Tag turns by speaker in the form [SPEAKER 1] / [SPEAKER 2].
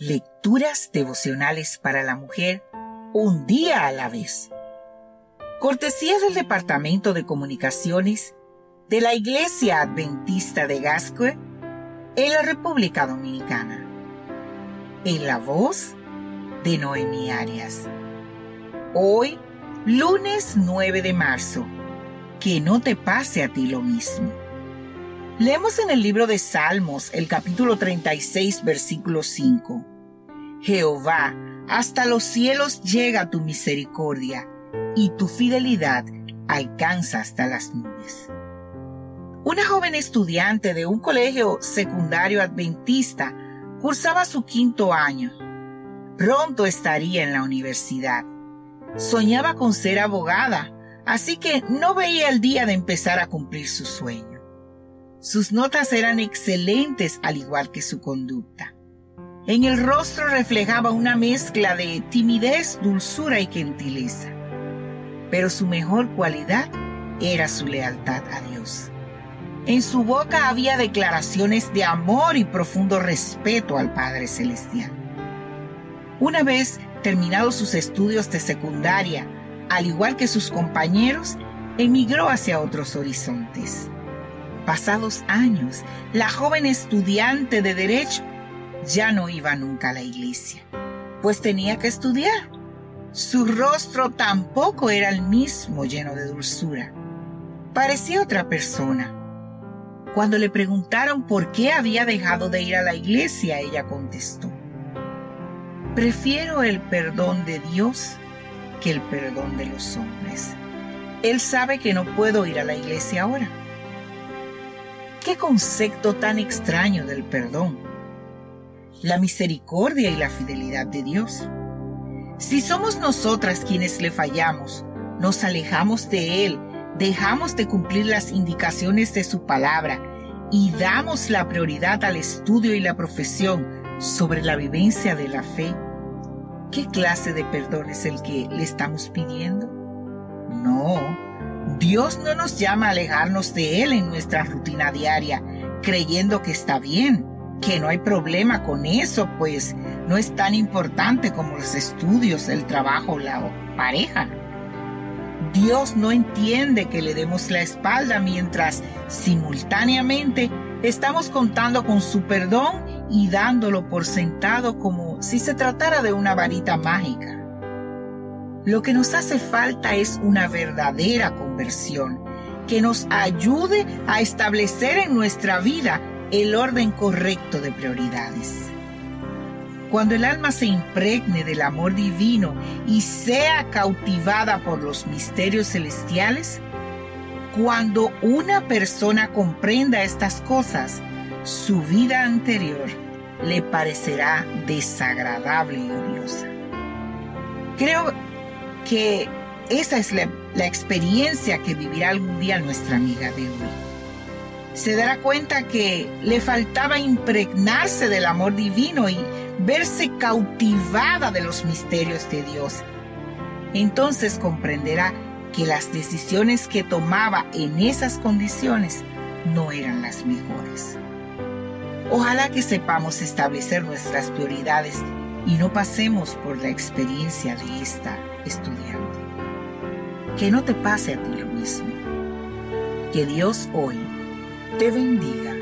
[SPEAKER 1] Lecturas devocionales para la mujer, un día a la vez. Cortesía del Departamento de Comunicaciones de la Iglesia Adventista de Gascue en la República Dominicana. En la voz de Noemi Arias. Hoy, lunes 9 de marzo. Que no te pase a ti lo mismo. Leemos en el libro de Salmos el capítulo 36, versículo 5. Jehová, hasta los cielos llega tu misericordia, y tu fidelidad alcanza hasta las nubes. Una joven estudiante de un colegio secundario adventista cursaba su quinto año. Pronto estaría en la universidad. Soñaba con ser abogada, así que no veía el día de empezar a cumplir su sueño. Sus notas eran excelentes al igual que su conducta. En el rostro reflejaba una mezcla de timidez, dulzura y gentileza. Pero su mejor cualidad era su lealtad a Dios. En su boca había declaraciones de amor y profundo respeto al Padre Celestial. Una vez terminados sus estudios de secundaria, al igual que sus compañeros, emigró hacia otros horizontes pasados años, la joven estudiante de derecho ya no iba nunca a la iglesia, pues tenía que estudiar. Su rostro tampoco era el mismo lleno de dulzura. Parecía otra persona. Cuando le preguntaron por qué había dejado de ir a la iglesia, ella contestó, prefiero el perdón de Dios que el perdón de los hombres. Él sabe que no puedo ir a la iglesia ahora Qué concepto tan extraño del perdón. La misericordia y la fidelidad de Dios. Si somos nosotras quienes le fallamos, nos alejamos de Él, dejamos de cumplir las indicaciones de su palabra y damos la prioridad al estudio y la profesión sobre la vivencia de la fe, ¿qué clase de perdón es el que le estamos pidiendo? No, Dios no nos llama a alejarnos de Él en nuestra rutina diaria, creyendo que está bien, que no hay problema con eso, pues no es tan importante como los estudios, el trabajo, la pareja. Dios no entiende que le demos la espalda mientras simultáneamente estamos contando con su perdón y dándolo por sentado como si se tratara de una varita mágica. Lo que nos hace falta es una verdadera que nos ayude a establecer en nuestra vida el orden correcto de prioridades. Cuando el alma se impregne del amor divino y sea cautivada por los misterios celestiales, cuando una persona comprenda estas cosas, su vida anterior le parecerá desagradable y odiosa. Creo que esa es la, experiencia que vivirá algún día nuestra amiga de hoy. Se dará cuenta que le faltaba impregnarse del amor divino y verse cautivada de los misterios de Dios. Entonces comprenderá que las decisiones que tomaba en esas condiciones no eran las mejores. Ojalá que sepamos establecer nuestras prioridades y no pasemos por la experiencia de esta estudiante. Que no te pase a ti lo mismo. Que Dios hoy te bendiga.